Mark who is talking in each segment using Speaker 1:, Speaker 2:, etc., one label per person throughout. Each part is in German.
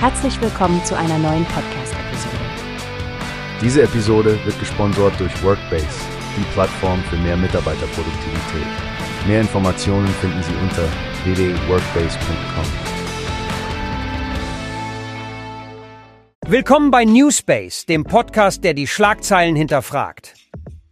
Speaker 1: Herzlich willkommen zu einer neuen Podcast-Episode.
Speaker 2: Diese Episode wird gesponsert durch Workbase, die Plattform für mehr Mitarbeiterproduktivität. Mehr Informationen finden Sie unter www.workbase.com.
Speaker 3: Willkommen bei Newspace, dem Podcast, der die Schlagzeilen hinterfragt.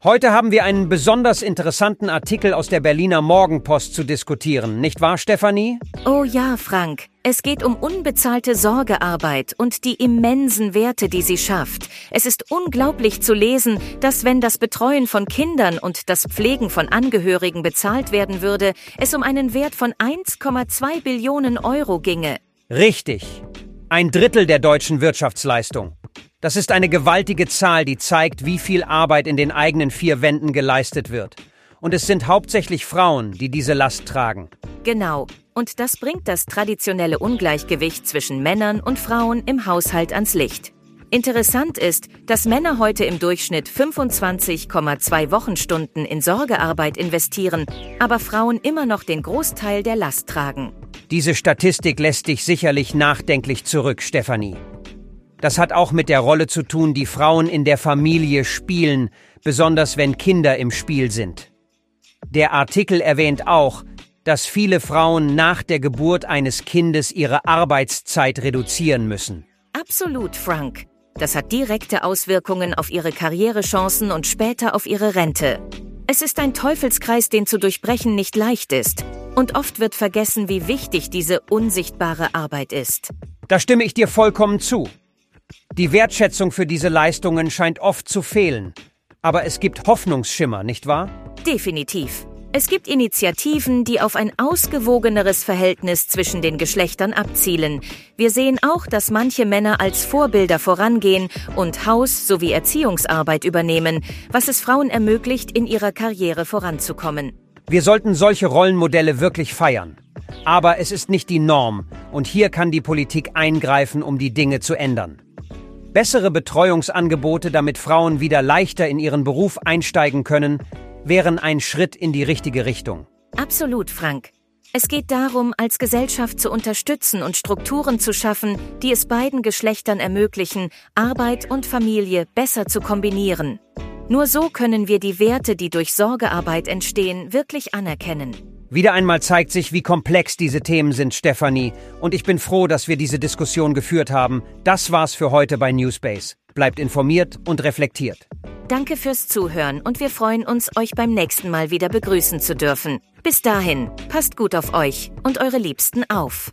Speaker 3: Heute haben wir einen besonders interessanten Artikel aus der Berliner Morgenpost zu diskutieren, nicht wahr, Stefanie?
Speaker 4: Oh ja, Frank. Es geht um unbezahlte Sorgearbeit und die immensen Werte, die sie schafft. Es ist unglaublich zu lesen, dass wenn das Betreuen von Kindern und das Pflegen von Angehörigen bezahlt werden würde, es um einen Wert von 1,2 Billionen Euro ginge.
Speaker 3: Richtig. Ein Drittel der deutschen Wirtschaftsleistung. Das ist eine gewaltige Zahl, die zeigt, wie viel Arbeit in den eigenen vier Wänden geleistet wird. Und es sind hauptsächlich Frauen, die diese Last tragen.
Speaker 4: Genau. Und das bringt das traditionelle Ungleichgewicht zwischen Männern und Frauen im Haushalt ans Licht. Interessant ist, dass Männer heute im Durchschnitt 25,2 Wochenstunden in Sorgearbeit investieren, aber Frauen immer noch den Großteil der Last tragen.
Speaker 3: Diese Statistik lässt dich sicherlich nachdenklich zurück, Stefanie. Das hat auch mit der Rolle zu tun, die Frauen in der Familie spielen, besonders wenn Kinder im Spiel sind. Der Artikel erwähnt auch, dass viele Frauen nach der Geburt eines Kindes ihre Arbeitszeit reduzieren müssen.
Speaker 4: Absolut, Frank. Das hat direkte Auswirkungen auf ihre Karrierechancen und später auf ihre Rente. Es ist ein Teufelskreis, den zu durchbrechen nicht leicht ist. Und oft wird vergessen, wie wichtig diese unsichtbare Arbeit ist.
Speaker 3: Da stimme ich dir vollkommen zu. Die Wertschätzung für diese Leistungen scheint oft zu fehlen. Aber es gibt Hoffnungsschimmer, nicht wahr?
Speaker 4: Definitiv. Es gibt Initiativen, die auf ein ausgewogeneres Verhältnis zwischen den Geschlechtern abzielen. Wir sehen auch, dass manche Männer als Vorbilder vorangehen und Haus- sowie Erziehungsarbeit übernehmen, was es Frauen ermöglicht, in ihrer Karriere voranzukommen.
Speaker 3: Wir sollten solche Rollenmodelle wirklich feiern. Aber es ist nicht die Norm, und hier kann die Politik eingreifen, um die Dinge zu ändern. Bessere Betreuungsangebote, damit Frauen wieder leichter in ihren Beruf einsteigen können, wären ein Schritt in die richtige Richtung.
Speaker 4: Absolut, Frank. Es geht darum, als Gesellschaft zu unterstützen und Strukturen zu schaffen, die es beiden Geschlechtern ermöglichen, Arbeit und Familie besser zu kombinieren. Nur so können wir die Werte, die durch Sorgearbeit entstehen, wirklich anerkennen.
Speaker 3: Wieder einmal zeigt sich, wie komplex diese Themen sind, Stefanie. Und ich bin froh, dass wir diese Diskussion geführt haben. Das war's für heute bei Newspace. Bleibt informiert und reflektiert.
Speaker 4: Danke fürs Zuhören und wir freuen uns, euch beim nächsten Mal wieder begrüßen zu dürfen. Bis dahin, passt gut auf euch und eure Liebsten auf.